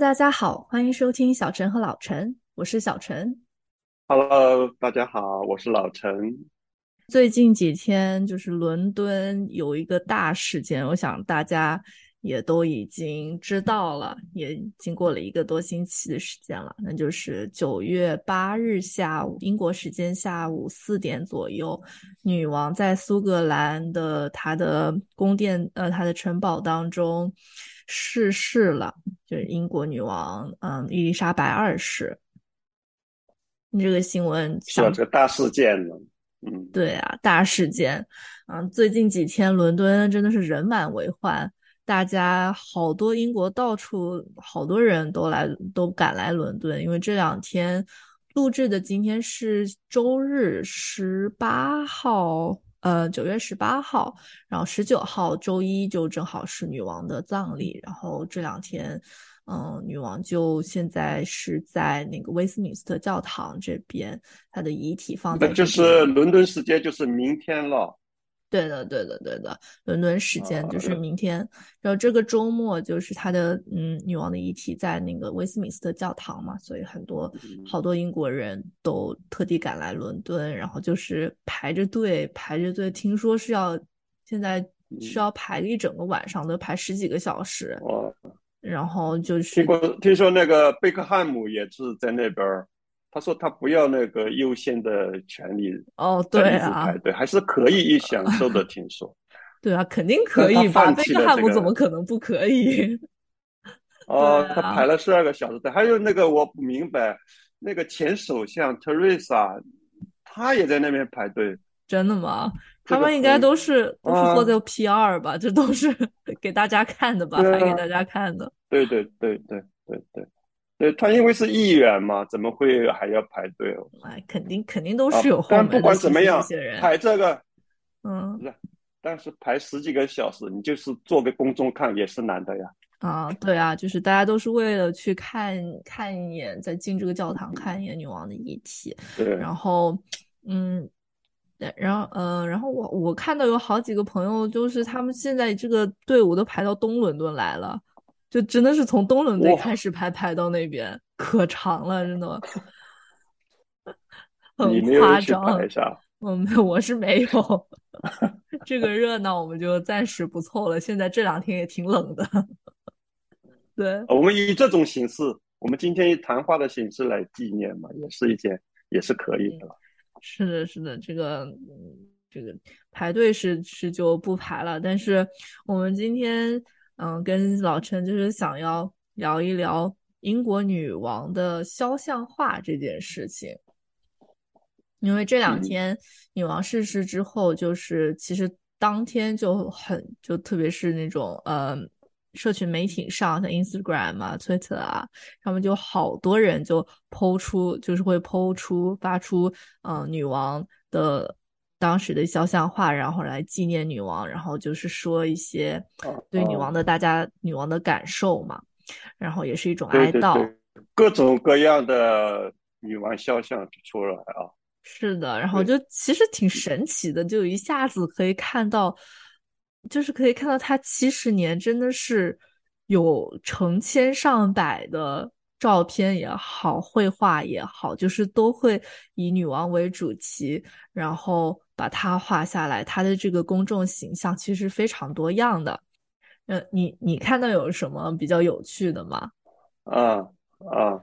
大家好，欢迎收听小陈和老陈，我是小陈。Hello，大家好，我是老陈。最近几天就是伦敦有一个大事件，我想大家也都已经知道了，也经过了一个多星期的时间了。那就是九月八日下午，英国时间下午四点左右，女王在苏格兰的她的宫殿呃她的城堡当中逝世了，就是英国女王嗯伊丽莎白二世。你这个新闻是这个大事件呢，嗯，对啊，大事件，嗯，最近几天伦敦真的是人满为患，大家好多英国到处好多人都来都赶来伦敦，因为这两天录制的今天是周日十八号，呃，九月十八号，然后十九号周一就正好是女王的葬礼，然后这两天。嗯，女王就现在是在那个威斯敏斯特教堂这边，她的遗体放在。那就是伦敦时间就是明天了。对的，对的，对的，伦敦时间就是明天。然后这个周末就是他的嗯，女王的遗体在那个威斯敏斯特教堂嘛，所以很多好多英国人都特地赶来伦敦，然后就是排着队排着队，听说是要现在是要排一整个晚上，都排十几个小时。然后就是听过听说那个贝克汉姆也是在那边儿，他说他不要那个优先的权利哦，对啊，排队还是可以享受的。听说，对啊，肯定可以吧？贝克汉姆怎么可能不可以？哦，他排了十二个小时队，还有那个我不明白，那个前首相特瑞莎，他也在那边排队。真的吗？他们应该都是都是做这 P 二吧？这都是 给大家看的吧？拍给大家看的。对对对对对对，对他因为是议员嘛，怎么会还要排队哦？哎，肯定肯定都是有后门的。但不管怎么样，排这个，嗯，不是，但是排十几个小时，你就是做给公众看也是难的呀。啊，对啊，就是大家都是为了去看看一眼，再进这个教堂看一眼女王的遗体。对，然后，嗯。对，然后，呃，然后我我看到有好几个朋友，就是他们现在这个队伍都排到东伦敦来了，就真的是从东伦敦开始排排到那边，可长了，真的，很夸张。嗯，我是没有。这个热闹我们就暂时不凑了，现在这两天也挺冷的。对，我们以这种形式，我们今天以谈话的形式来纪念嘛，也是一件，也是可以的。是的，是的，这个，这个排队是是就不排了。但是我们今天，嗯，跟老陈就是想要聊一聊英国女王的肖像画这件事情，因为这两天女王逝世之后，就是其实当天就很，就特别是那种，呃。社群媒体上，像 Instagram 啊、Twitter 啊，他们就好多人就抛出，就是会抛出发出，嗯，女王的当时的肖像画，然后来纪念女王，然后就是说一些对女王的大家女王的感受嘛，然后也是一种哀悼，各种各样的女王肖像出来啊，是的，然后就其实挺神奇的，就一下子可以看到。就是可以看到，她七十年真的是有成千上百的照片也好，绘画也好，就是都会以女王为主题，然后把它画下来。他的这个公众形象其实非常多样的。呃，你你看到有什么比较有趣的吗？啊啊。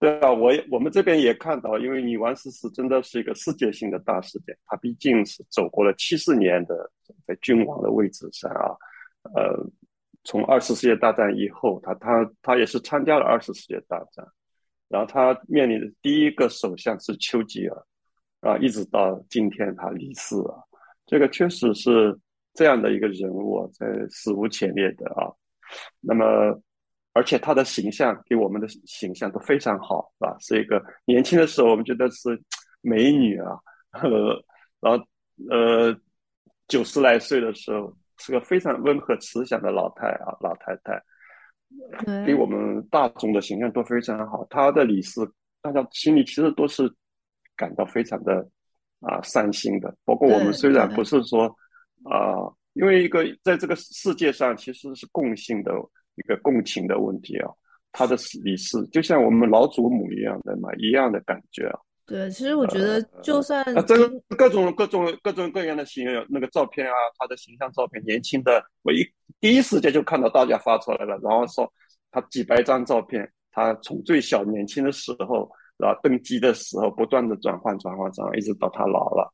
对啊，我我们这边也看到，因为女王逝世真的是一个世界性的大事件。她毕竟是走过了七十年的在君王的位置上啊，呃，从二次世界大战以后，他他他也是参加了二次世界大战，然后他面临的第一个首相是丘吉尔，啊，一直到今天他离世啊，这个确实是这样的一个人物，在史无前例的啊，那么。而且他的形象给我们的形象都非常好，是吧？是一个年轻的时候我们觉得是美女啊，呃，然后呃九十来岁的时候是个非常温和慈祥的老太啊，老太太，给我们大众的形象都非常好。她的离世，大家心里其实都是感到非常的啊伤心的。包括我们虽然不是说啊，因为一个在这个世界上其实是共性的。一个共情的问题啊，她的离世，就像我们老祖母一样的嘛，一样的感觉啊。对，其实我觉得就算啊，这个各种各种各种各样的形那个照片啊，他的形象照片，年轻的，我一第一时间就看到大家发出来了，然后说他几百张照片，他从最小年轻的时候，然后登基的时候，不断的转换转换转换，一直到他老了。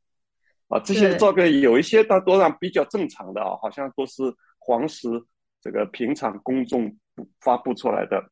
啊，这些照片有一些，大多上比较正常的啊，好像都是皇室这个平常公众发布出来的。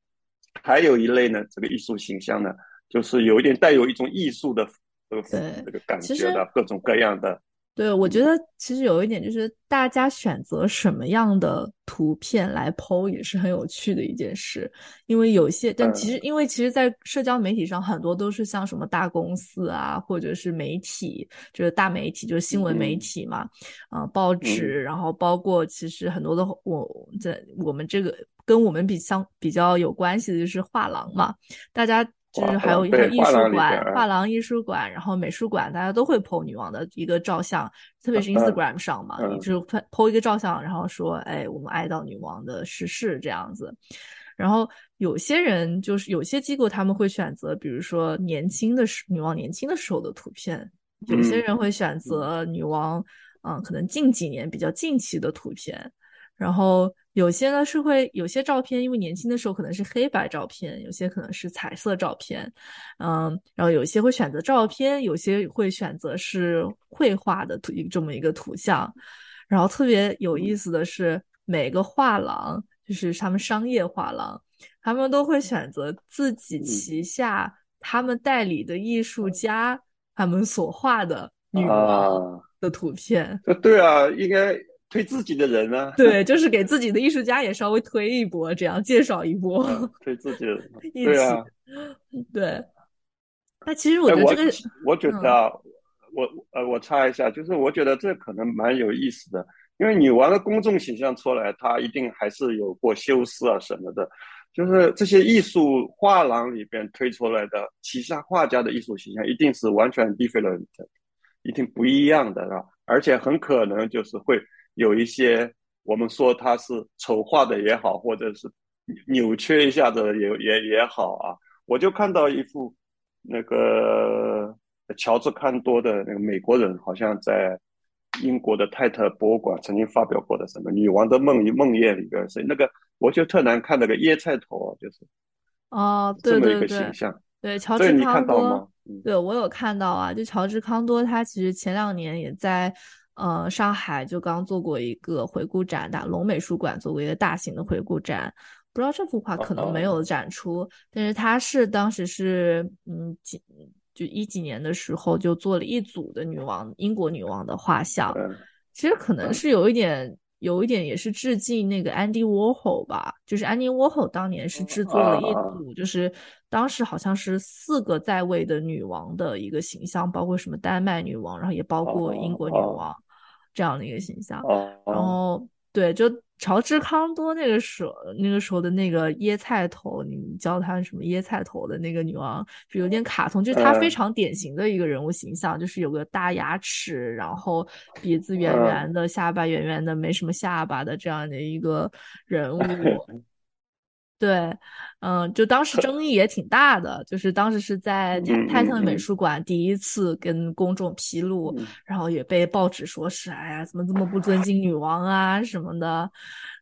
还有一类呢，这个艺术形象呢，就是有一点带有一种艺术的这个这个感觉的，各种各样的。对，我觉得其实有一点就是，大家选择什么样的图片来 PO 也是很有趣的一件事。因为有些，但其实因为其实，在社交媒体上，很多都是像什么大公司啊，或者是媒体，就是大媒体，就是新闻媒体嘛，啊，报纸，然后包括其实很多的我在我们这个跟我们比相比较有关系的就是画廊嘛，大家。就是还有一些艺术馆、画廊、艺术馆，然后美术馆，大家都会 po 女王的一个照相，特别是 Instagram 上嘛，就 po 一个照相，然后说，哎，我们哀悼女王的逝世这样子。然后有些人就是有些机构他们会选择，比如说年轻的时女王年轻的时候的图片，有些人会选择女王，嗯，可能近几年比较近期的图片，然后。有些呢是会有些照片，因为年轻的时候可能是黑白照片，有些可能是彩色照片，嗯，然后有些会选择照片，有些会选择是绘画的图这么一个图像，然后特别有意思的是，每个画廊就是他们商业画廊，他们都会选择自己旗下他们代理的艺术家他们所画的女王的图片。对啊，应该。推自己的人呢？对，就是给自己的艺术家也稍微推一波，这样介绍一波。推自己的人，对啊，对。那其实我觉得这个，我觉得啊，我呃，我插一下，就是我觉得这可能蛮有意思的，因为你玩了公众形象出来，他一定还是有过修饰啊什么的。就是这些艺术画廊里边推出来的旗下画家的艺术形象，一定是完全 different，一定不一样的，是吧？而且很可能就是会。有一些我们说他是丑化的也好，或者是扭曲一下的也也也好啊，我就看到一幅那个乔治康多的那个美国人，好像在英国的泰特博物馆曾经发表过的什么《女王的梦梦魇》里边是那个，我就特难看那个椰菜头，就是哦，这么一个形象。对，乔治康多，对我有看到啊，就乔治康多他其实前两年也在。呃，上海就刚做过一个回顾展，打龙美术馆做过一个大型的回顾展，不知道这幅画可能没有展出，但是它是当时是嗯几就一几年的时候就做了一组的女王英国女王的画像，其实可能是有一点有一点也是致敬那个 Andy Warhol 吧，就是 Andy Warhol 当年是制作了一组，就是当时好像是四个在位的女王的一个形象，包括什么丹麦女王，然后也包括英国女王。这样的一个形象，然后对，就乔治康多那个时候，那个时候的那个椰菜头，你叫他什么椰菜头的那个女王，就有点卡通，就是她非常典型的一个人物形象，就是有个大牙齿，然后鼻子圆圆的，下巴圆圆的，没什么下巴的这样的一个人物。对，嗯，就当时争议也挺大的，就是当时是在泰特美术馆第一次跟公众披露，然后也被报纸说是，哎呀，怎么这么不尊敬女王啊什么的。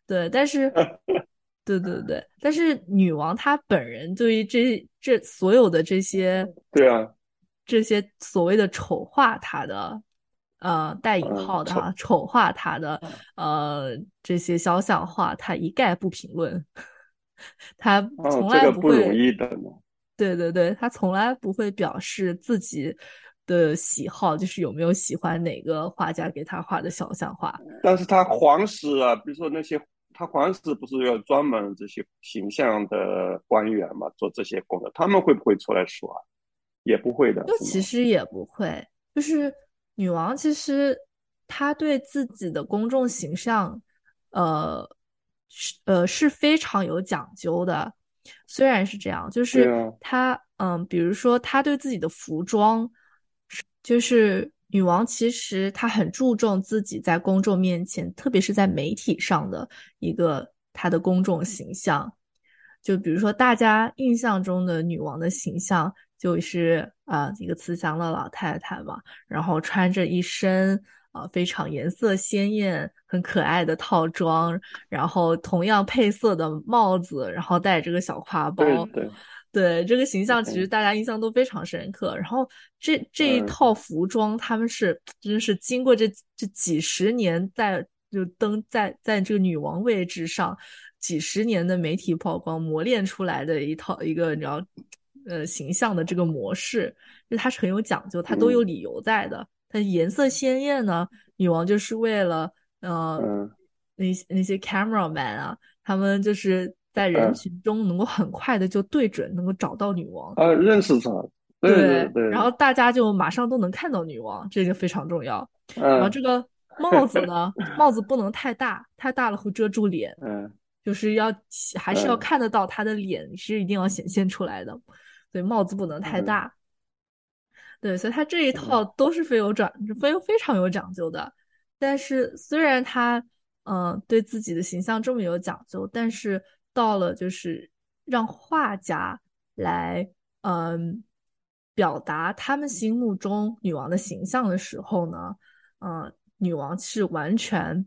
对，但是，对对对，但是女王她本人对于这这所有的这些，对啊，这些所谓的丑化她的，呃，带引号的哈，丑化她的，呃，这些肖像画，她一概不评论。他从来不会，对对对，他从来不会表示自己的喜好，就是有没有喜欢哪个画家给他画的肖像画。但是他皇室啊，比如说那些他皇室不是要专门这些形象的官员嘛，做这些工作，他们会不会出来说？啊？也不会的。就其实也不会，就是女王其实她对自己的公众形象，呃。是呃是非常有讲究的，虽然是这样，就是她嗯，比如说她对自己的服装，就是女王其实她很注重自己在公众面前，特别是在媒体上的一个她的公众形象，就比如说大家印象中的女王的形象，就是啊一个慈祥的老太太嘛，然后穿着一身啊非常颜色鲜艳、很可爱的套装，然后同样配色的帽子，然后带着个小挎包。对。对这个形象，其实大家印象都非常深刻。然后这这一套服装，他们是真是经过这这几十年在就登在在这个女王位置上几十年的媒体曝光磨练出来的一套一个你知道呃形象的这个模式，就它是很有讲究，它都有理由在的。它颜色鲜艳呢，女王就是为了呃那那些 camera man 啊，他们就是。在人群中能够很快的就对准，能够找到女王啊，认识她，对对对，然后大家就马上都能看到女王，这个非常重要。然后这个帽子呢，帽子不能太大，太大了会遮住脸，嗯，就是要还是要看得到她的脸，是一定要显现出来的，所以帽子不能太大。对，所以他这一套都是非有讲，非非常有讲究的。但是虽然他嗯对自己的形象这么有讲究，但是。到了就是让画家来嗯表达他们心目中女王的形象的时候呢，嗯，女王是完全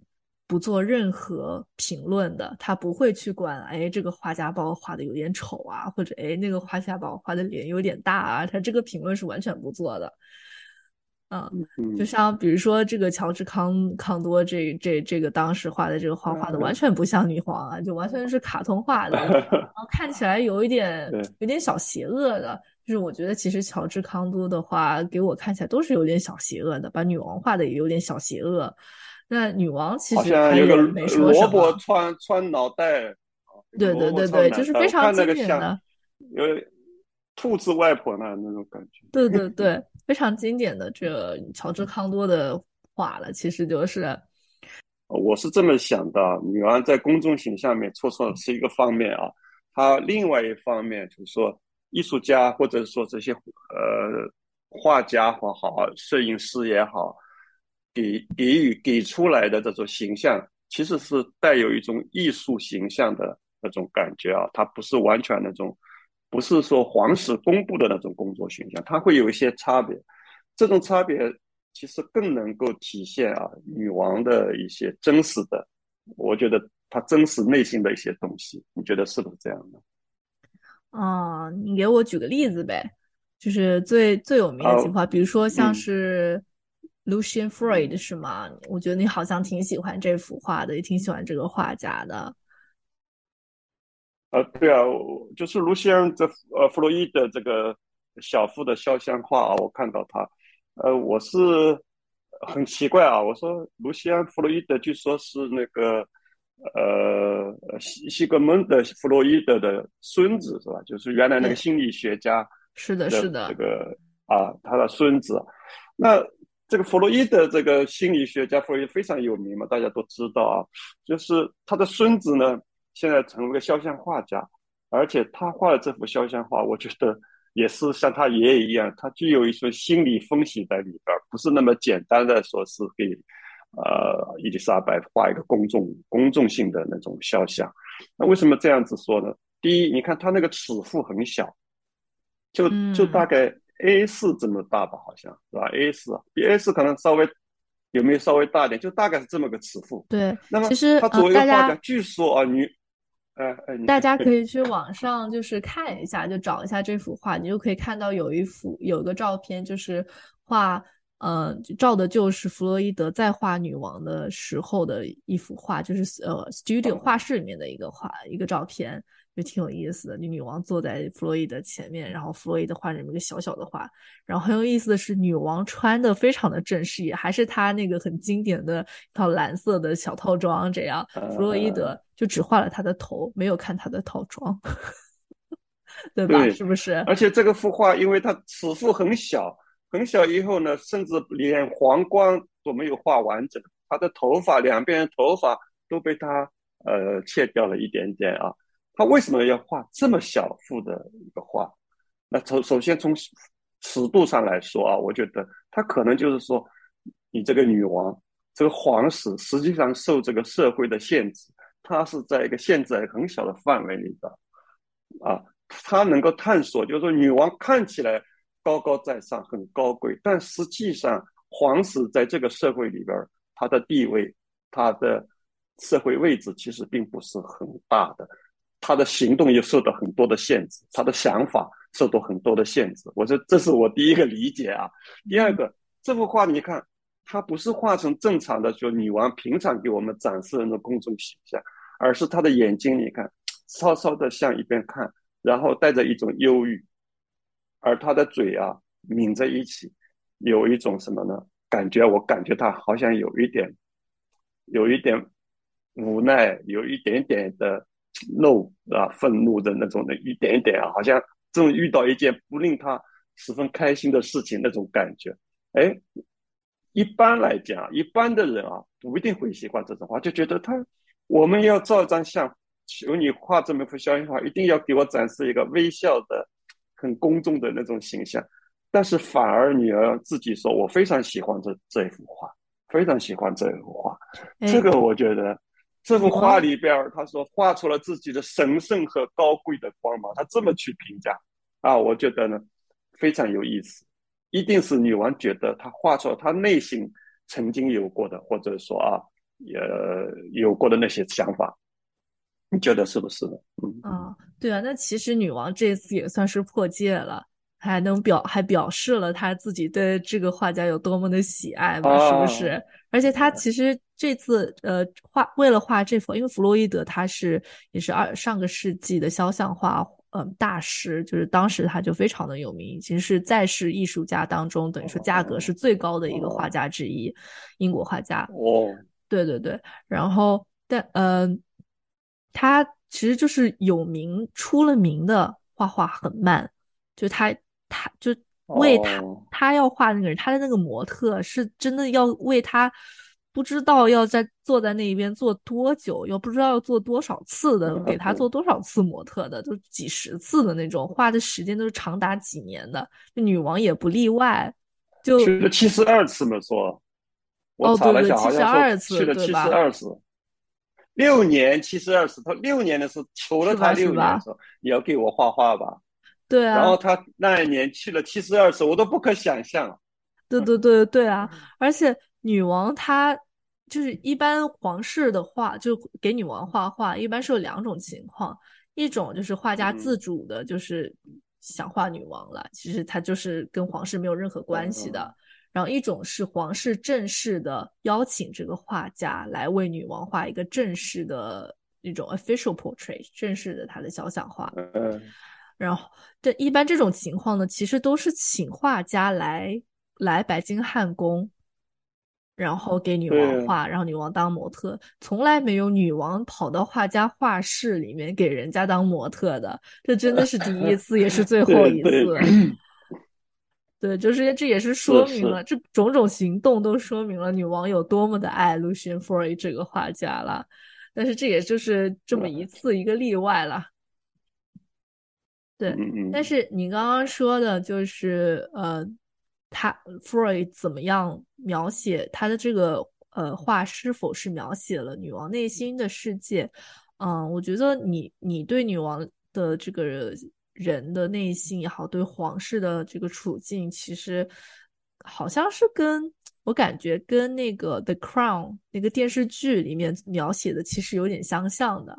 不做任何评论的，他不会去管，哎，这个画家把我画的有点丑啊，或者哎，那个画家把我画的脸有点大啊，他这个评论是完全不做的。嗯，就像比如说这个乔治康康多这这这个当时画的这个画画的完全不像女皇啊，就完全是卡通画的，然后看起来有一点有点小邪恶的。就是我觉得其实乔治康多的话给我看起来都是有点小邪恶的，把女王画的也有点小邪恶。那女王其实她也没说什么。萝卜穿穿脑袋。对对对对，就是非常经典的。有兔子外婆那那种感觉。对对 对。非常经典的这乔治康多的话了，其实就是，我是这么想的：女王在公众形象面错错是一个方面啊，她另外一方面就是说，艺术家或者说这些呃画家也好，摄影师也好，给给予给出来的这种形象，其实是带有一种艺术形象的那种感觉啊，它不是完全那种。不是说皇室公布的那种工作形象，它会有一些差别。这种差别其实更能够体现啊女王的一些真实的，我觉得她真实内心的一些东西。你觉得是不是这样的？啊，你给我举个例子呗，就是最最有名的情况，比如说像是 Lucian Freud 是吗？我觉得你好像挺喜欢这幅画的，也挺喜欢这个画家的。啊，对啊，就是卢西安这呃弗洛伊德这个小腹的肖像画啊，我看到他，呃，我是很奇怪啊，我说卢西安弗洛伊德据说是那个呃西西格蒙德弗洛伊德的孙子是吧？就是原来那个心理学家，是的，是的，这个啊，他的孙子。那这个弗洛伊德这个心理学家弗洛伊非常有名嘛，大家都知道啊，就是他的孙子呢。现在成为个肖像画家，而且他画的这幅肖像画，我觉得也是像他爷爷一样，他具有一些心理分析在里边，不是那么简单的说是给呃伊丽莎白画一个公众公众性的那种肖像。那为什么这样子说呢？第一，你看他那个尺幅很小，就就大概 A 四这么大吧，好像是吧？A 四比 A 四可能稍微有没有稍微大一点？就大概是这么个尺幅。对，那么其实他作为一个画家，据说啊，女大家可以去网上就是看一下，就找一下这幅画，你就可以看到有一幅有个照片，就是画，呃，照的就是弗洛伊德在画女王的时候的一幅画，就是呃，studio 画室里面的一个画一个照片。就挺有意思的，女王坐在弗洛伊德前面，然后弗洛伊德画这么一个小小的画，然后很有意思的是，女王穿的非常的正式，也还是她那个很经典的一套蓝色的小套装，这样弗洛伊德就只画了她的头，没有看她的套装，对吧？是不是？而且这个幅画，因为它尺幅很小，很小以后呢，甚至连皇冠都没有画完整，他的头发两边头发都被他呃切掉了一点点啊。他为什么要画这么小幅的一个画？那首首先从尺度上来说啊，我觉得他可能就是说，你这个女王，这个皇室实际上受这个社会的限制，它是在一个限制很小的范围里的。啊，他能够探索，就是说女王看起来高高在上，很高贵，但实际上皇室在这个社会里边，他的地位，他的社会位置其实并不是很大的，他的行动也受到很多的限制，他的想法受到很多的限制。我说这是我第一个理解啊。第二个，这幅画你看，它不是画成正常的，说女王平常给我们展示的那种公众形象，而是她的眼睛，你看。稍稍的向一边看，然后带着一种忧郁，而他的嘴啊抿在一起，有一种什么呢？感觉我感觉他好像有一点，有一点无奈，有一点点的怒啊，愤怒的那种的一点一点啊，好像正遇到一件不令他十分开心的事情那种感觉。哎，一般来讲，一般的人啊不一定会喜欢这种话，就觉得他我们要照一张相。求你画这么幅肖像画，一定要给我展示一个微笑的、很公众的那种形象。但是反而女儿自己说：“我非常喜欢这这一幅画，非常喜欢这一幅画。”这个我觉得，这幅画里边，他说画出了自己的神圣和高贵的光芒。他这么去评价啊，我觉得呢非常有意思。一定是女王觉得她画出了她内心曾经有过的，或者说啊，呃，有过的那些想法。你觉得是不是呢？嗯啊，对啊，那其实女王这次也算是破戒了，还能表还表示了他自己对这个画家有多么的喜爱嘛，是不是？而且他其实这次呃画为了画这幅，因为弗洛伊德他是也是二上个世纪的肖像画嗯大师，就是当时他就非常的有名，已经是在世艺术家当中等于说价格是最高的一个画家之一，英国画家。哦，对对对，然后但嗯。他其实就是有名出了名的画画很慢，就他他就为他他要画那个人，他的那个模特是真的要为他不知道要在坐在那一边坐多久，又不知道要做多少次的，给他做多少次模特的，都几十次的那种，画的时间都是长达几年的，女王也不例外，就去了七十二次没错，我查了一下，好像说去了七十二次。六年七十二次，他六年的时候求了他六年说你要给我画画吧，对啊。然后他那一年去了七十二次，我都不可想象。对对对对啊！而且女王她就是一般皇室的画，就给女王画画，一般是有两种情况，一种就是画家自主的，就是想画女王了，其实他就是跟皇室没有任何关系的。然后一种是皇室正式的邀请这个画家来为女王画一个正式的那种 official portrait，正式的她的肖像画。嗯，然后这一般这种情况呢，其实都是请画家来来白金汉宫，然后给女王画，然后女王当模特，从来没有女王跑到画家画室里面给人家当模特的，这真的是第一次，也是最后一次。对，就是这也是说明了，这种种行动都说明了女王有多么的爱 Lucian Freud 这个画家了。但是这也就是这么一次一个例外了。对，但是你刚刚说的就是呃，他 Freud 怎么样描写他的这个呃画是否是描写了女王内心的世界？嗯，我觉得你你对女王的这个。人的内心也好，对皇室的这个处境，其实好像是跟我感觉跟那个《The Crown》那个电视剧里面描写的其实有点相像的。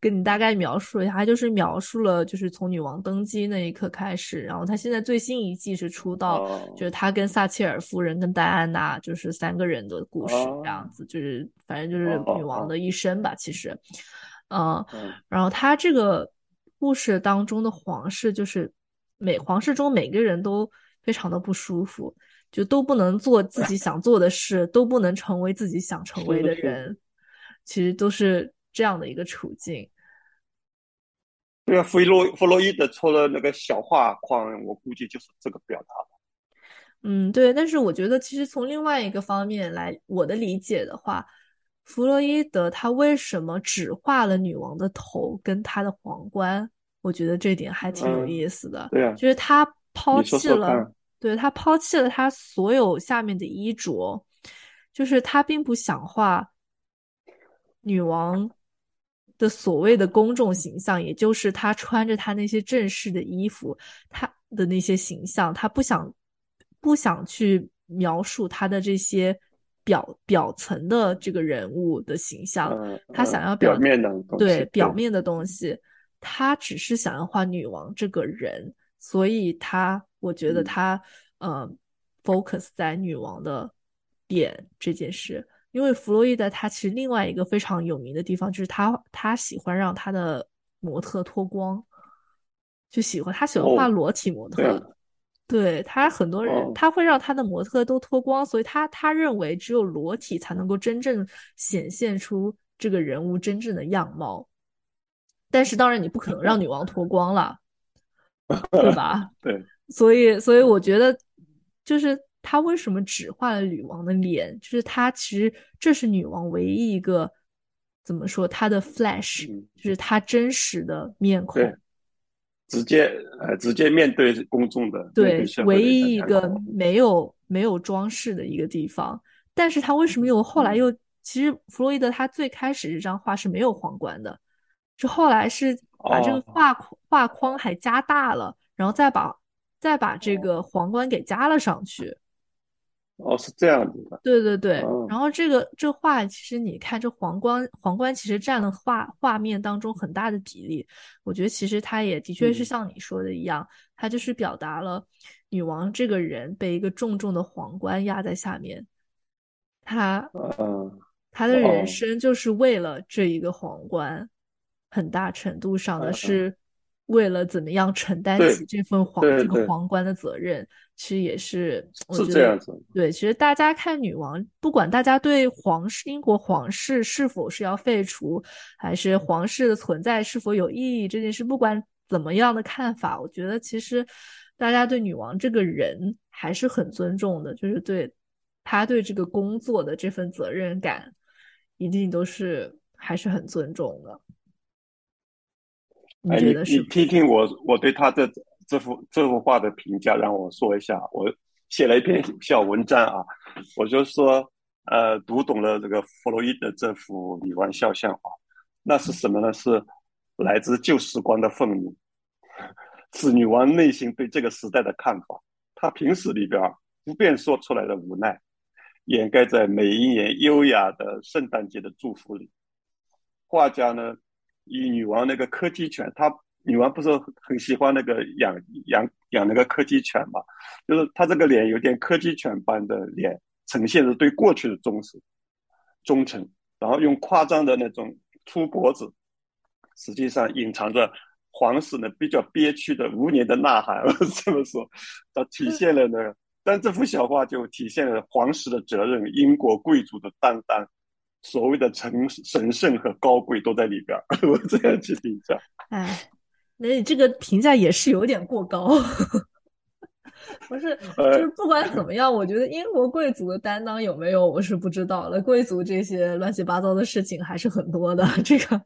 跟你大概描述一下，他就是描述了，就是从女王登基那一刻开始，然后他现在最新一季是出道，就是他跟撒切尔夫人跟戴安娜就是三个人的故事这样子，就是反正就是女王的。一生吧，其实，嗯，然后他这个。故事当中的皇室就是每皇室中每个人都非常的不舒服，就都不能做自己想做的事，都不能成为自己想成为的。人，其实都是这样的一个处境。对啊，弗洛弗洛伊德戳了那个小画框，我估计就是这个表达嗯，对。但是我觉得，其实从另外一个方面来，我的理解的话。弗洛伊德他为什么只画了女王的头跟她的皇冠？我觉得这点还挺有意思的。对啊，就是他抛弃了，对他抛弃了他所有下面的衣着，就是他并不想画女王的所谓的公众形象，也就是他穿着他那些正式的衣服，他的那些形象，他不想不想去描述他的这些表表层的这个人物的形象，他想要表面的对表面的东西，他只是想要画女王这个人，所以他我觉得他呃 focus 在女王的点这件事。因为弗洛伊德他其实另外一个非常有名的地方就是他他喜欢让他的模特脱光，就喜欢他喜欢画裸体模特，对他很多人他会让他的模特都脱光，所以他他认为只有裸体才能够真正显现出这个人物真正的样貌。但是当然你不可能让女王脱光了，对吧？对，所以所以我觉得就是。他为什么只画了女王的脸？就是他其实这是女王唯一一个怎么说她的 flash，就是她真实的面孔，直接呃直接面对公众的，对，唯一一个没有没有装饰的一个地方。但是他为什么又后来又其实弗洛伊德他最开始这张画是没有皇冠的，是后来是把这个画画框还加大了，然后再把再把这个皇冠给加了上去。哦，是这样子的。对对对，然后这个这画，其实你看这皇冠，皇冠其实占了画画面当中很大的比例。我觉得其实它也的确是像你说的一样，它就是表达了女王这个人被一个重重的皇冠压在下面，她，她的人生就是为了这一个皇冠，很大程度上的是。为了怎么样承担起这份皇这个皇冠的责任，其实也是是这样子。对，其实大家看女王，不管大家对皇室英国皇室是否是要废除，还是皇室的存在是否有意义这件事，不管怎么样的看法，我觉得其实大家对女王这个人还是很尊重的，就是对她对这个工作的这份责任感，一定都是还是很尊重的。哎，你你听听我我对他的这幅这幅画的评价，让我说一下。我写了一篇小文章啊，我就说，呃，读懂了这个弗洛伊德这幅女王肖像画，那是什么呢？是来自旧时光的愤怒，是女王内心对这个时代的看法。她平时里边不便说出来的无奈，掩盖在每一年优雅的圣诞节的祝福里。画家呢？以女王那个柯基犬，她女王不是很喜欢那个养养养那个柯基犬嘛？就是她这个脸有点柯基犬般的脸，呈现着对过去的忠实、忠诚，然后用夸张的那种粗脖子，实际上隐藏着皇室呢比较憋屈的无年的呐喊。这么说，它体现了呢，但这幅小画就体现了皇室的责任，英国贵族的担当。所谓的神神圣和高贵都在里边儿，我这样去评价。哎，那你这个评价也是有点过高。不是，就是不管怎么样，我觉得英国贵族的担当有没有，我是不知道了。贵族这些乱七八糟的事情还是很多的。这个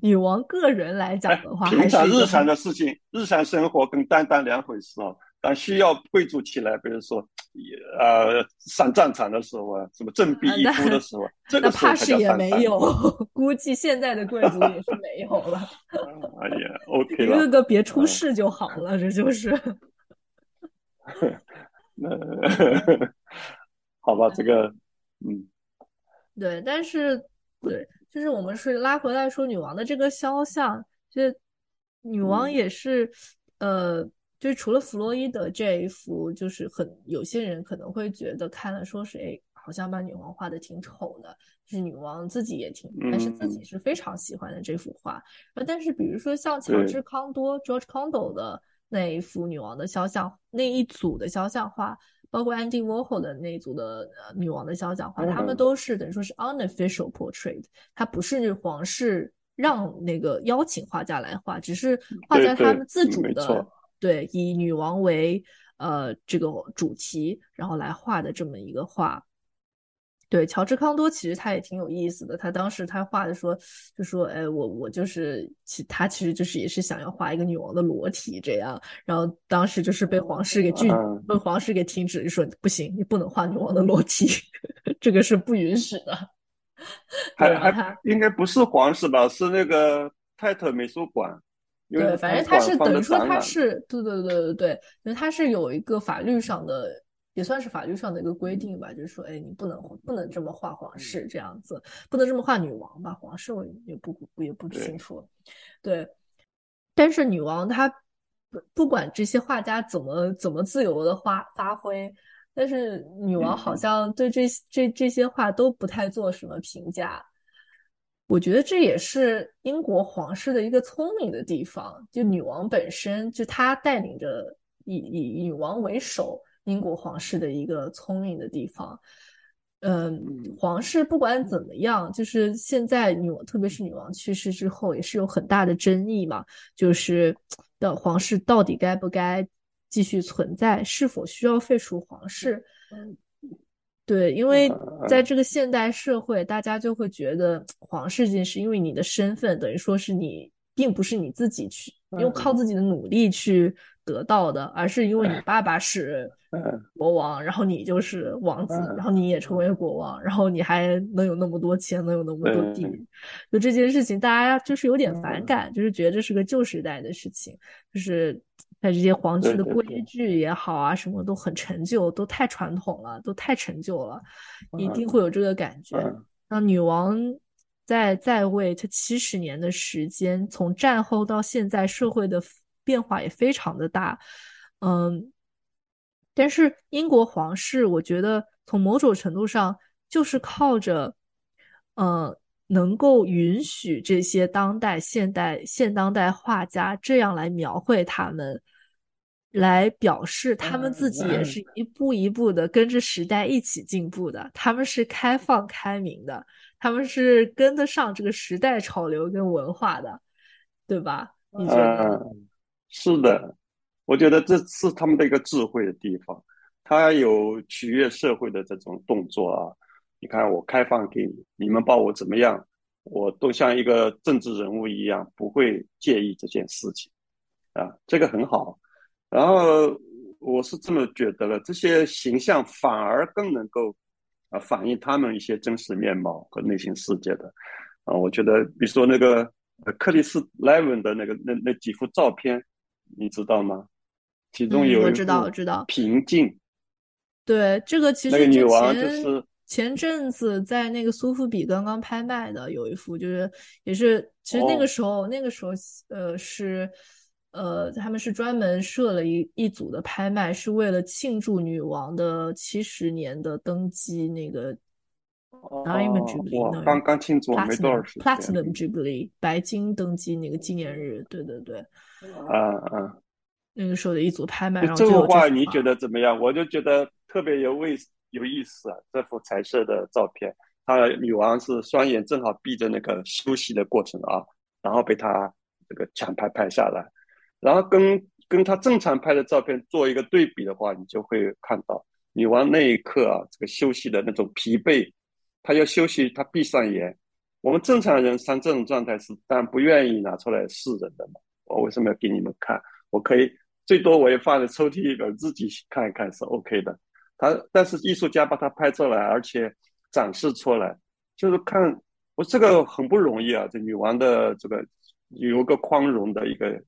女王个人来讲的话，平常日常的事情、日常生活跟担当两回事哦。但需要贵族起来，比如说，呃，上战场的时候啊，什么振臂一呼的时候，这 个怕是也没有，估计现在的贵族也是没有了。哎呀，OK 了，一个个别出事就好了，这就是。那好吧，这个，嗯，对，但是对，就是我们是拉回来说女王的这个肖像，就女王也是，呃。就是除了弗洛伊德这一幅，就是很有些人可能会觉得看了说是哎，好像把女王画的挺丑的，就是女王自己也挺，但是自己是非常喜欢的这幅画。但是比如说像乔治康多 （George Condo） 的那一幅女王的肖像，那一组的肖像画，包括 Andy Warhol 的那一组的女王的肖像画，他们都是等于说是 unofficial portrait，它不是皇室让那个邀请画家来画，只是画家他们自主的。对，以女王为呃这个主题，然后来画的这么一个画。对，乔治康多其实他也挺有意思的。他当时他画的说，就说，哎，我我就是其他其实就是也是想要画一个女王的裸体这样。然后当时就是被皇室给拒，被皇室给停止，就说不行，你不能画女王的裸体，这个是不允许的。还还应该不是皇室吧？是那个泰特美术馆。对，反正它是等于说它是，对对对对对，因为它是有一个法律上的，也算是法律上的一个规定吧，就是说，哎，你不能不能这么画皇室这样子，不能这么画女王吧？皇室我也不也不清楚。对，但是女王她不管这些画家怎么怎么自由的发发挥，但是女王好像对这这这些画都不太做什么评价。我觉得这也是英国皇室的一个聪明的地方，就女王本身就她带领着以以女王为首，英国皇室的一个聪明的地方。嗯，皇室不管怎么样，就是现在女王，特别是女王去世之后，也是有很大的争议嘛，就是的皇室到底该不该继续存在，是否需要废除皇室？对，因为在这个现代社会，大家就会觉得 皇室这件事，因为你的身份等于说是你，并不是你自己去用靠自己的努力去得到的，而是因为你爸爸是国王，然后你就是王子，然后你也成为国王，然后你还能有那么多钱，能有那么多地，就这件事情，大家就是有点反感，就是觉得这是个旧时代的事情，就是。在这些皇室的规矩也好啊，什么都很陈旧，都太传统了，都太陈旧了，一定会有这个感觉。那女王在在位这七十年的时间，从战后到现在，社会的变化也非常的大。嗯，但是英国皇室，我觉得从某种程度上就是靠着，呃，能够允许这些当代现代现当代画家这样来描绘他们。来表示他们自己也是一步一步的跟着时代一起进步的，他们是开放开明的，他们是跟得上这个时代潮流跟文化的，对吧？你觉得？是的，我觉得这是他们的一个智慧的地方，他有取悦社会的这种动作啊。你看，我开放给你，你们把我怎么样，我都像一个政治人物一样，不会介意这件事情啊，这个很好。然后我是这么觉得了，这些形象反而更能够啊反映他们一些真实面貌和内心世界的啊。我觉得，比如说那个克里斯莱文的那个那那几幅照片，你知道吗？其中有一幅平静。对，这个其实那个女王就是前阵子在那个苏富比刚刚拍卖的，有一幅就是也是，其实那个时候那个时候呃是。呃，他们是专门设了一一组的拍卖，是为了庆祝女王的七十年的登基那个。Diamond Jubilee，刚刚庆祝没多少时间。Platinum Jubilee，白金登基那个纪念日，对对对。嗯嗯。那个时候的一组拍卖，这幅画你觉得怎么样？我就觉得特别有味有意思啊！这幅彩色的照片，她女王是双眼正好闭着那个休息的过程啊，然后被他这个抢拍拍下来。然后跟跟他正常拍的照片做一个对比的话，你就会看到女王那一刻啊，这个休息的那种疲惫，她要休息，她闭上眼。我们正常人像这种状态是，但不愿意拿出来示人的嘛。我为什么要给你们看？我可以最多我也放在抽屉里边自己看一看是 OK 的。他但是艺术家把它拍出来，而且展示出来，就是看我这个很不容易啊。这女王的这个有个宽容的一个。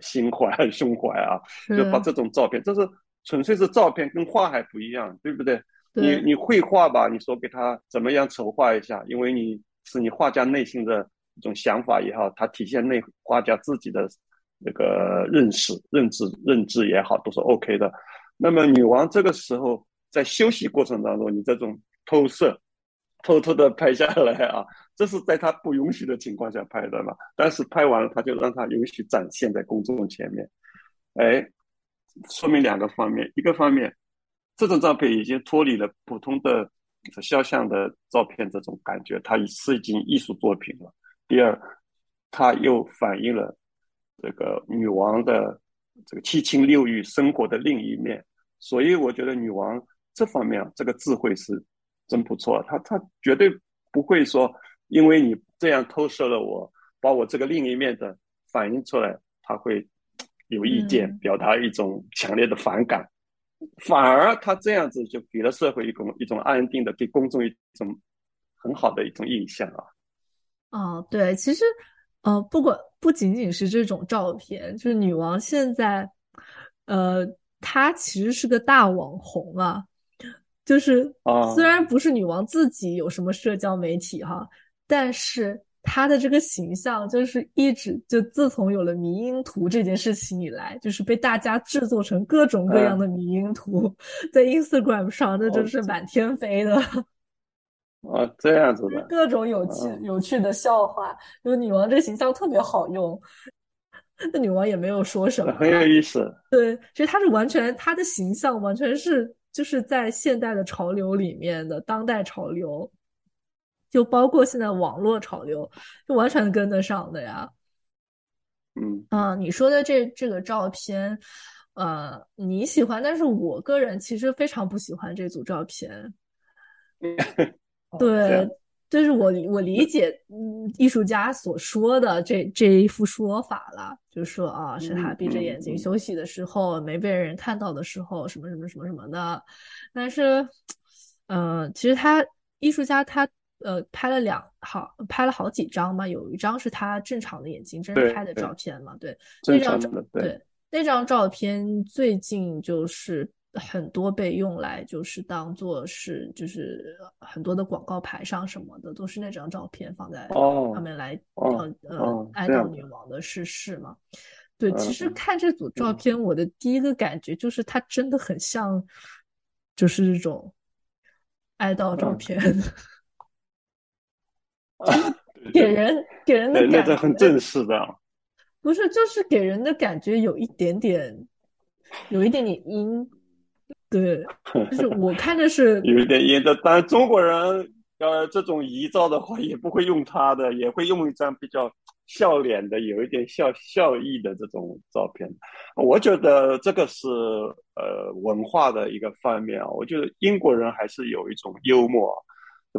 心怀胸怀啊，就把这种照片，这是纯粹是照片，跟画还不一样，对不对？你你绘画吧，你说给他怎么样筹划一下，因为你是你画家内心的一种想法也好，它体现内画家自己的那个认识、认知、认知也好，都是 OK 的。那么女王这个时候在休息过程当中，你这种偷摄。偷偷的拍下来啊，这是在他不允许的情况下拍的嘛？但是拍完了，他就让他允许展现在公众前面，哎，说明两个方面：一个方面，这种照片已经脱离了普通的肖像的照片这种感觉，它是已经艺术作品了；第二，它又反映了这个女王的这个七情六欲生活的另一面。所以，我觉得女王这方面这个智慧是。真不错，他他绝对不会说，因为你这样偷摄了我，把我这个另一面的反映出来，他会有意见，表达一种强烈的反感，反而他这样子就给了社会一种一种安定的，给公众一种很好的一种印象啊。哦，对，其实，呃，不管不仅仅是这种照片，就是女王现在，呃，她其实是个大网红啊。就是虽然不是女王自己有什么社交媒体哈，但是她的这个形象就是一直就自从有了迷因图这件事情以来，就是被大家制作成各种各样的迷因图，在 Instagram 上那真是满天飞的。哦，这样子的，各种有趣有趣的笑话，就是女王这个形象特别好用，那女王也没有说什么，很有意思。对，其实她是完全她的形象完全是就是在现代的潮流里面的当代潮流，就包括现在网络潮流，就完全跟得上的呀。嗯啊，你说的这这个照片，呃，你喜欢，但是我个人其实非常不喜欢这组照片。对，就是我我理解，嗯，艺术家所说的这这一副说法了，就是说啊，是他闭着眼睛休息的时候，没被人看到的时候，什么什么什么什么的。但是，嗯，其实他艺术家他呃拍了两好拍了好几张嘛，有一张是他正常的眼睛睁开的照片嘛，对，那张照对那张照片最近就是。很多被用来就是当做是就是很多的广告牌上什么的都是那张照片放在上面来呃呃哀悼女王的逝世嘛。对，其实看这组照片，我的第一个感觉就是它真的很像，就是这种哀悼照片，给人给人的感觉很正式的，不是就是给人的感觉有一点点有一点点阴。对，就是我 看着是有一点阴的，但中国人呃这种遗照的话也不会用他的，也会用一张比较笑脸的，有一点笑笑意的这种照片。我觉得这个是呃文化的一个方面啊。我觉得英国人还是有一种幽默，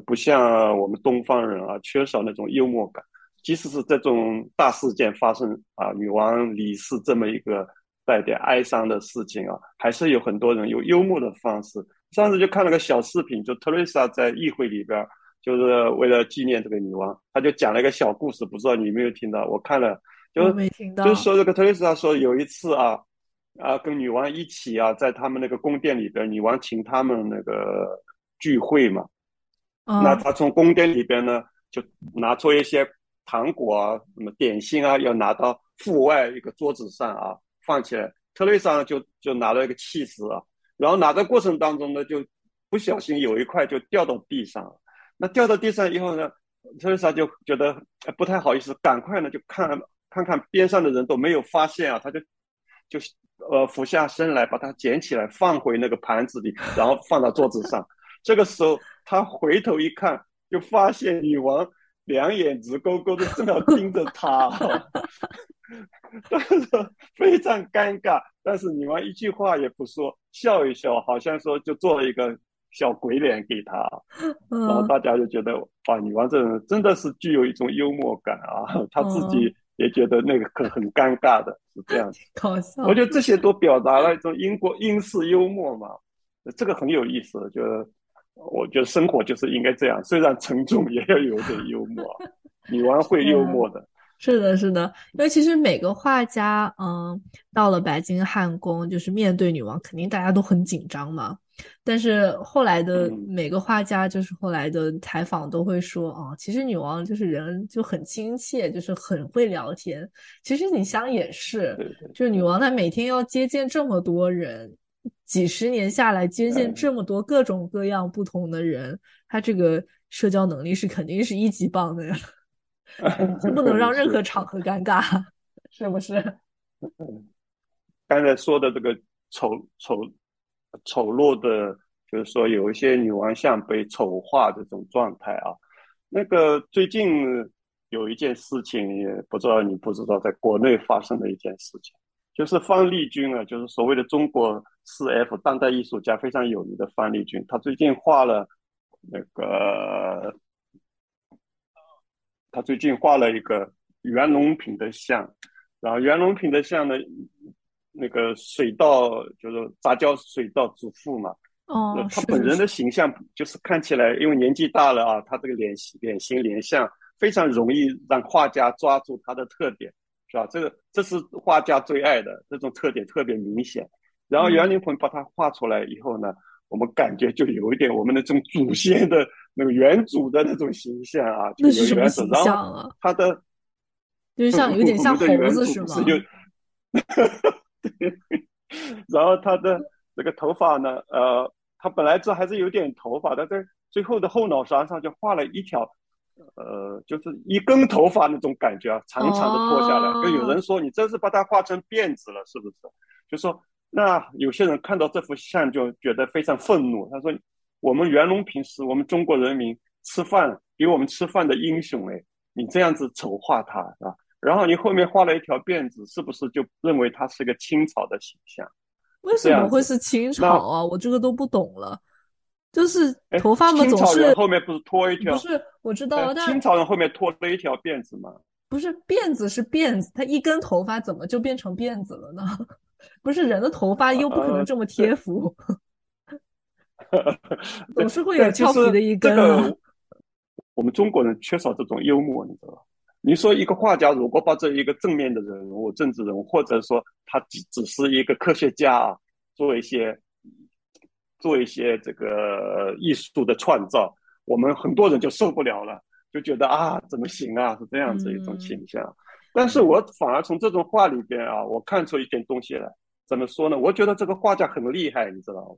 不像我们东方人啊，缺少那种幽默感。即使是这种大事件发生啊，女王离世这么一个。带点哀伤的事情啊，还是有很多人用幽默的方式。上次就看了个小视频，就特蕾莎在议会里边，就是为了纪念这个女王，她就讲了一个小故事，不知道你有没有听到？我看了，就没听到。就说这个特蕾莎说有一次啊，啊跟女王一起啊，在他们那个宫殿里边，女王请他们那个聚会嘛，那他从宫殿里边呢，就拿出一些糖果啊，什么点心啊，要拿到户外一个桌子上啊。放起来，特蕾莎就就拿了一个气势啊，然后拿的过程当中呢，就不小心有一块就掉到地上了。那掉到地上以后呢，特蕾莎就觉得不太好意思，赶快呢就看看看边上的人都没有发现啊，他就就呃俯下身来把它捡起来放回那个盘子里，然后放到桌子上。这个时候他回头一看，就发现女王两眼直勾勾的正要盯着他。但是非常尴尬，但是女王一句话也不说，笑一笑，好像说就做了一个小鬼脸给他，然后大家就觉得哇，女王这人真的是具有一种幽默感啊，她自己也觉得那个很很尴尬的，是这样子。搞笑。我觉得这些都表达了一种英国英式幽默嘛，这个很有意思。就我觉得生活就是应该这样，虽然沉重，也要有点幽默。女王会幽默的。是的，是的，因为其实每个画家，嗯，到了白金汉宫，就是面对女王，肯定大家都很紧张嘛。但是后来的每个画家，就是后来的采访都会说，哦，其实女王就是人就很亲切，就是很会聊天。其实你想也是，就是女王她每天要接见这么多人，几十年下来接见这么多各种各样不同的人，他这个社交能力是肯定是一级棒的呀。不能让任何场合尴尬，是不是？刚才说的这个丑丑丑陋的，就是说有一些女王像被丑化这种状态啊。那个最近有一件事情，也不知道你不知道，在国内发生的一件事情，就是方力钧啊，就是所谓的中国四 F 当代艺术家非常有名的方力钧，他最近画了那个。他最近画了一个袁隆平的像，然后袁隆平的像呢，那个水稻就是杂交水稻之父嘛，哦，他本人的形象就是看起来，因为年纪大了啊，他这个脸脸型脸相非常容易让画家抓住他的特点，是吧？这个这是画家最爱的这种特点特别明显。然后袁林鹏把它画出来以后呢，我们感觉就有一点我们的这种祖先的那个元祖的那种形象啊，就有元祖。然后他的就是像有点像猴子是吗？然后他的那个头发呢，呃，他本来这还是有点头发，但在最后的后脑勺上就画了一条，呃，就是一根头发那种感觉啊，长长的拖下来。就有人说你这是把它画成辫子了，是不是？就说那有些人看到这幅像就觉得非常愤怒。他说我们袁隆平是我们中国人民吃饭给我们吃饭的英雄，哎，你这样子丑化他，是吧？然后你后面画了一条辫子，是不是就认为他是个清朝的形象？为什么会是清朝啊？我这个都不懂了。就是头发嘛，总是后面不是拖一条？不是，我知道，但清朝人后面拖了一条辫子嘛？不是，辫子是辫子，他一根头发怎么就变成辫子了呢？不是人的头发又不可能这么贴服，总是会 有俏皮的一根。我们中国人缺少这种幽默，你知道吧？你说一个画家如果把这一个正面的人物、政治人物，或者说他只只是一个科学家啊，做一些做一些这个艺术的创造，我们很多人就受不了了，就觉得啊，怎么行啊？是这样子一种倾向。但是我反而从这种画里边啊，我看出一点东西来。怎么说呢？我觉得这个画家很厉害，你知道吗？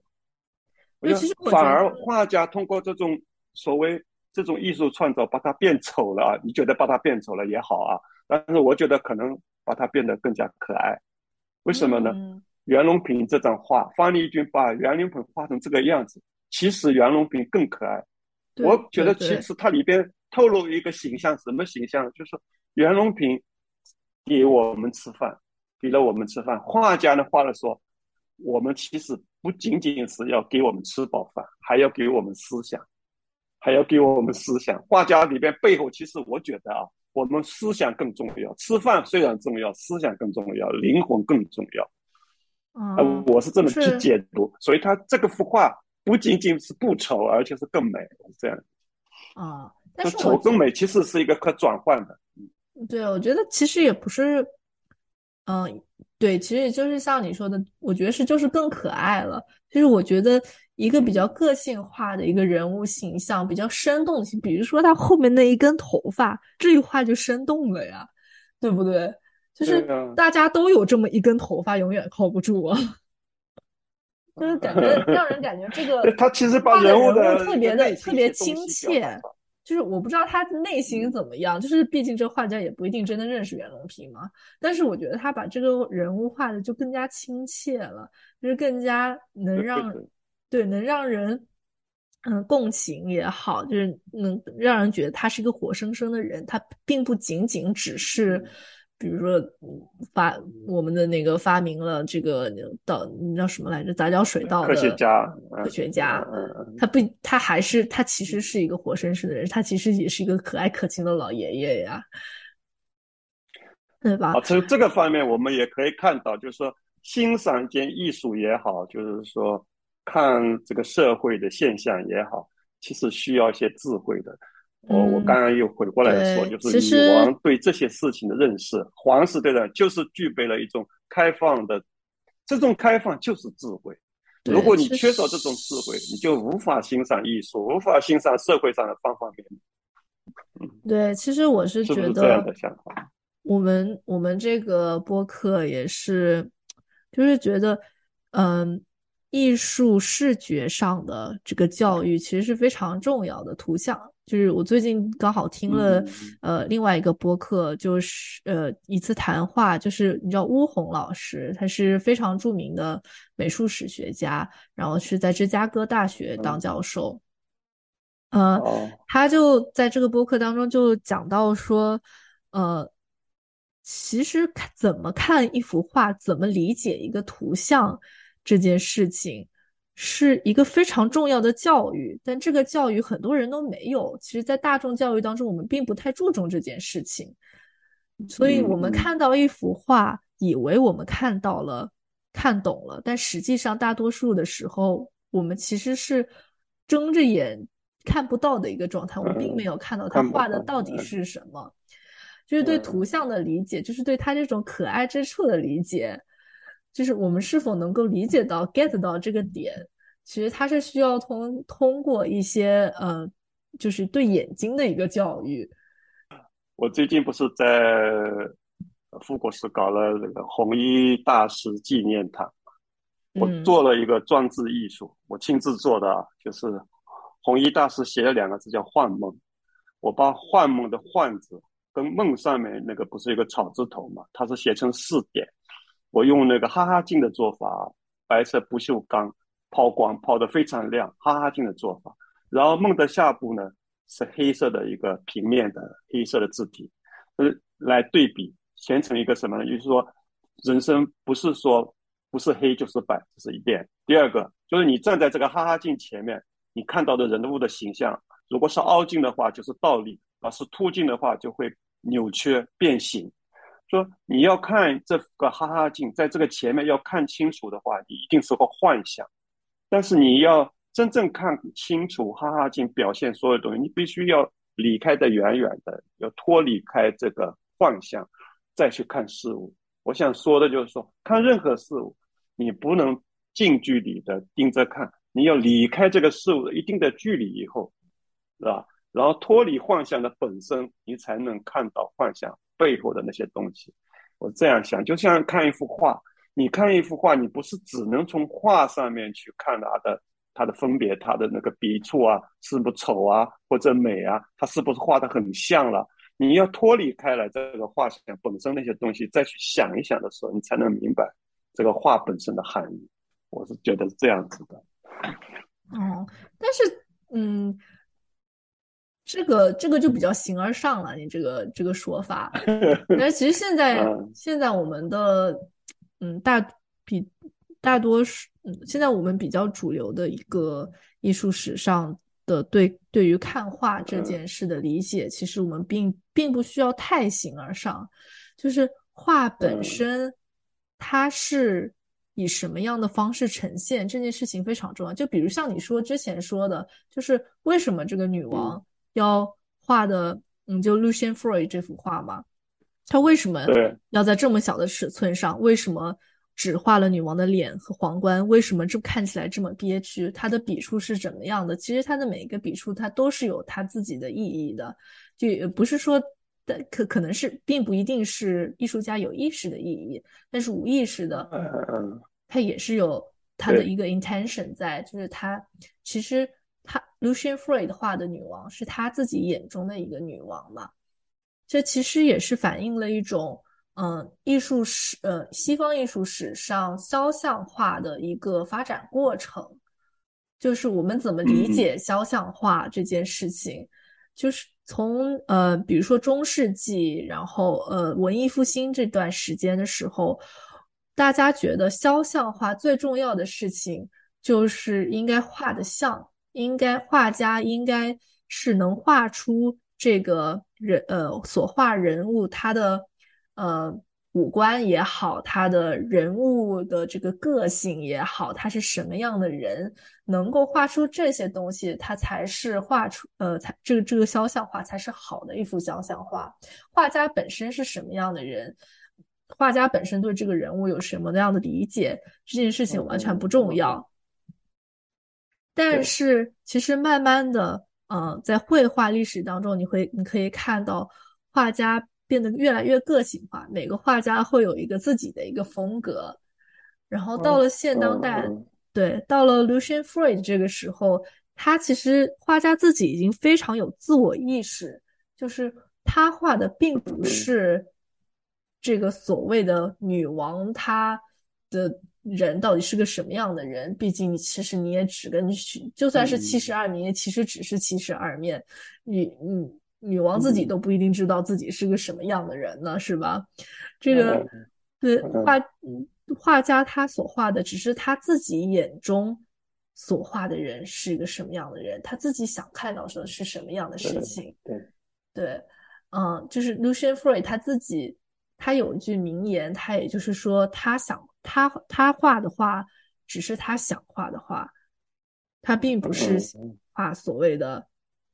我其实反而画家通过这种所谓。这种艺术创造把它变丑了，你觉得把它变丑了也好啊，但是我觉得可能把它变得更加可爱。为什么呢？袁隆平这张画，方力钧把袁隆平画成这个样子，其实袁隆平更可爱。我觉得其实它里边透露一个形象，什么形象？就是袁隆平给我们吃饭，给了我们吃饭。画家的话来说，我们其实不仅仅是要给我们吃饱饭，还要给我们思想。还要给我们思想，画家里边背后，其实我觉得啊，我们思想更重要。吃饭虽然重要，思想更重要，灵魂更重要。啊，我是这么去解读。所以他这个幅画不仅仅是不丑，而且是更美，是这样。啊，但是丑跟美其实是一个可转换的。嗯，对，我觉得其实也不是，嗯，对，其实也就是像你说的，我觉得是就是更可爱了。就是我觉得。一个比较个性化的一个人物形象，比较生动性，比如说他后面那一根头发，这一画就生动了呀，对不对？就是大家都有这么一根头发，永远靠不住啊，就是感觉 让人感觉这个他其实把人物的特别的特别亲切，就是我不知道他内心怎么样，就是毕竟这画家也不一定真的认识袁隆平嘛，但是我觉得他把这个人物画的就更加亲切了，就是更加能让。对，能让人嗯共情也好，就是能让人觉得他是一个活生生的人，他并不仅仅只是，比如说发我们的那个发明了这个道叫什么来着杂交水稻的科学家，科学家，他不，他还是他其实是一个活生生的人，他其实也是一个可爱可亲的老爷爷呀，对吧？从这个方面，我们也可以看到，就是说欣赏一件艺术也好，就是说。看这个社会的现象也好，其实需要一些智慧的。我我刚刚又回过来说，就是女王对这些事情的认识，皇室对的，就是具备了一种开放的，这种开放就是智慧。如果你缺少这种智慧，你就无法欣赏艺术，无法欣赏社会上的方方面面。对，其实我是觉得这样的想法。我们我们这个播客也是，就是觉得，嗯。艺术视觉上的这个教育其实是非常重要的。图像就是我最近刚好听了呃另外一个播客，就是呃一次谈话，就是你知道乌红老师，他是非常著名的美术史学家，然后是在芝加哥大学当教授。呃，他就在这个播客当中就讲到说，呃，其实怎么看一幅画，怎么理解一个图像。这件事情是一个非常重要的教育，但这个教育很多人都没有。其实，在大众教育当中，我们并不太注重这件事情，所以我们看到一幅画，以为我们看到了、看懂了，但实际上大多数的时候，我们其实是睁着眼看不到的一个状态，我们并没有看到他画的到底是什么。就是对图像的理解，就是对他这种可爱之处的理解，就是我们是否能够理解到 get 到这个点，其实它是需要通通过一些呃，就是对眼睛的一个教育。我最近不是在富国寺搞了那个弘一大师纪念堂我做了一个装置艺术，我亲自做的，就是弘一大师写了两个字叫“幻梦”，我把“幻梦”的“幻”字。跟梦上面那个不是一个草字头嘛？它是写成四点。我用那个哈哈镜的做法，白色不锈钢抛光抛的非常亮，哈哈镜的做法。然后梦的下部呢是黑色的一个平面的黑色的字体，呃，来对比形成一个什么呢？就是说，人生不是说不是黑就是白，这是一点。第二个就是你站在这个哈哈镜前面，你看到的人物的形象，如果是凹镜的话，就是倒立；而是凸镜的话，就会。扭曲变形，说你要看这个哈哈镜，在这个前面要看清楚的话，你一定是个幻想。但是你要真正看清楚哈哈镜表现所有东西，你必须要离开的远远的，要脱离开这个幻象，再去看事物。我想说的就是说，看任何事物，你不能近距离的盯着看，你要离开这个事物一定的距离以后，是吧？然后脱离幻象的本身，你才能看到幻象背后的那些东西。我这样想，就像看一幅画，你看一幅画，你不是只能从画上面去看它的它的分别，它的那个笔触啊，是不丑啊，或者美啊，它是不是画的很像了？你要脱离开来这个画像本身那些东西，再去想一想的时候，你才能明白这个画本身的含义。我是觉得是这样子的。哦，但是嗯。这个这个就比较形而上了，你这个这个说法。但是其实现 在现在我们的嗯大比大多数嗯现在我们比较主流的一个艺术史上的对对于看画这件事的理解，其实我们并并不需要太形而上，就是画本身它是以什么样的方式呈现这件事情非常重要。就比如像你说之前说的，就是为什么这个女王。要画的，嗯，就 Lucian Freud 这幅画嘛，他为什么要在这么小的尺寸上？为什么只画了女王的脸和皇冠？为什么这看起来这么憋屈？他的笔触是怎么样的？其实他的每一个笔触，他都是有他自己的意义的，就不是说但可可能是并不一定是艺术家有意识的意义，但是无意识的，他也是有他的一个 intention 在，就是他其实。他 Lucian Freud 画的女王是他自己眼中的一个女王嘛？这其实也是反映了一种，嗯，艺术史，呃，西方艺术史上肖像画的一个发展过程。就是我们怎么理解肖像画这件事情，就是从呃，比如说中世纪，然后呃，文艺复兴这段时间的时候，大家觉得肖像画最重要的事情就是应该画的像。应该画家应该是能画出这个人呃所画人物他的呃五官也好，他的人物的这个个性也好，他是什么样的人，能够画出这些东西，他才是画出呃才这个这个肖像画才是好的一幅肖像画。画家本身是什么样的人，画家本身对这个人物有什么样的理解，这件事情完全不重要。但是，其实慢慢的，嗯，在绘画历史当中，你会你可以看到，画家变得越来越个性化，每个画家会有一个自己的一个风格。然后到了现当代，对，到了 Lucian Freud 这个时候，他其实画家自己已经非常有自我意识，就是他画的并不是这个所谓的女王，她的。人到底是个什么样的人？毕竟你其实你也只跟就算是七十二面，其实只是七十二面。女女女王自己都不一定知道自己是个什么样的人呢，是吧？这个对画画家他所画的只是他自己眼中所画的人是一个什么样的人，他自己想看到的是什么样的事情。对对，嗯，就是 Lucian Freud 他自己他有一句名言，他也就是说他想。他他画的画，只是他想画的画，他并不是画所谓的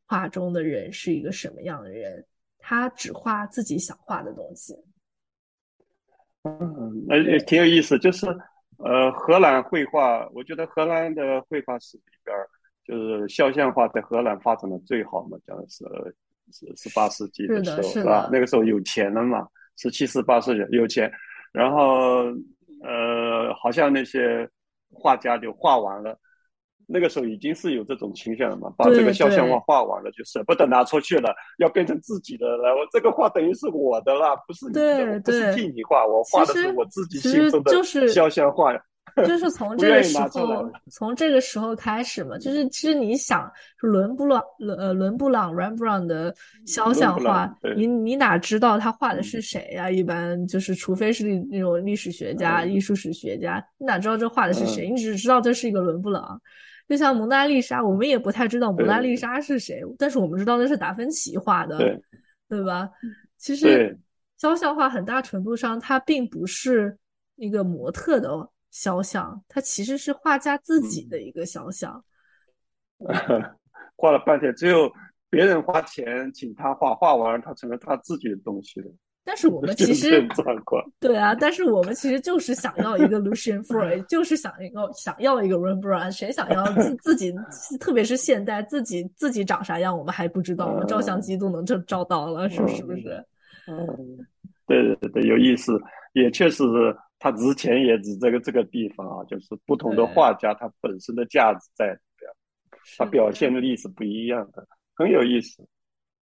画中的人是一个什么样的人，他只画自己想画的东西。嗯，那也挺有意思，就是呃，荷兰绘画，我觉得荷兰的绘画史里边，就是肖像画在荷兰发展的最好嘛，讲的是是十八世纪的时候，是吧？那个时候有钱了嘛，十七、十八世纪有钱，然后呃，好像那些画家就画完了。那个时候已经是有这种倾向了嘛，把这个肖像画画完了就舍不得拿出去了，要变成自己的了。我这个画等于是我的了，不是你的，不是替你画，我画的是我自己心中的肖像画。就是 从这个时候，从这个时候开始嘛，就是其实你想，伦布朗，呃，伦布朗 （Rembrandt） 的肖像画，你你哪知道他画的是谁呀？一般就是，除非是那种历史学家、艺术史学家，你哪知道这画的是谁？你只知道这是一个伦布朗。就像蒙娜丽莎，我们也不太知道蒙娜丽莎是谁，但是我们知道那是达芬奇画的，对吧？其实肖像画很大程度上，它并不是一个模特的肖像，它其实是画家自己的一个肖像。画了半天，只有别人花钱请他画画完，他成了他自己的东西了。但是我们 其实对啊，但是我们其实就是想要一个 Lucian Freud，就是想一个想要一个 Rembrandt，谁想要自自己，特别是现代自己自己长啥样，我们还不知道，我们照相机都能照照到了，是不是？不是？嗯，对对对，有意思，也确实是他值钱也指这个这个地方啊，就是不同的画家他本身的价值在里边，他表现的力是不一样的，很有意思。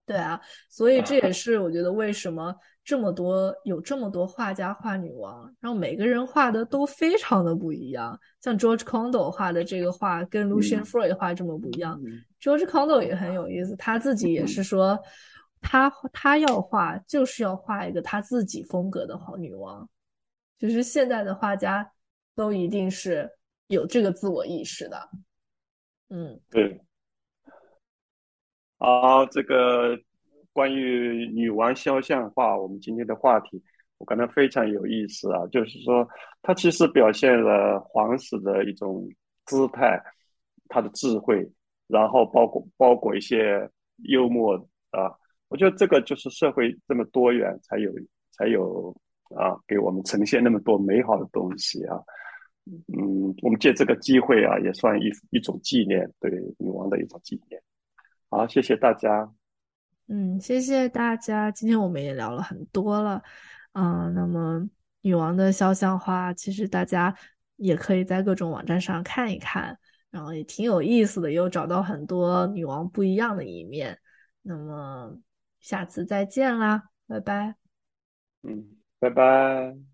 对啊，所以这也 是我觉得为什么这么多有这么多画家画女王，然后每个人画的都非常的不一样。像 George Condo 画的这个画跟 Lucian Freud 画这么不一样。George Condo 也很有意思，他自己也是说，他他要画就是要画一个他自己风格的好女王。就是现在的画家都一定是有这个自我意识的。嗯，对。好，这个关于女王肖像画，我们今天的话题，我感到非常有意思啊。就是说，它其实表现了皇室的一种姿态，他的智慧，然后包括包括一些幽默啊。我觉得这个就是社会这么多元，才有才有啊，给我们呈现那么多美好的东西啊。嗯，我们借这个机会啊，也算一一种纪念，对女王的一种纪念。好，谢谢大家。嗯，谢谢大家。今天我们也聊了很多了。嗯，那么女王的肖像画，其实大家也可以在各种网站上看一看，然后也挺有意思的，又找到很多女王不一样的一面。那么下次再见啦，拜拜。嗯，拜拜。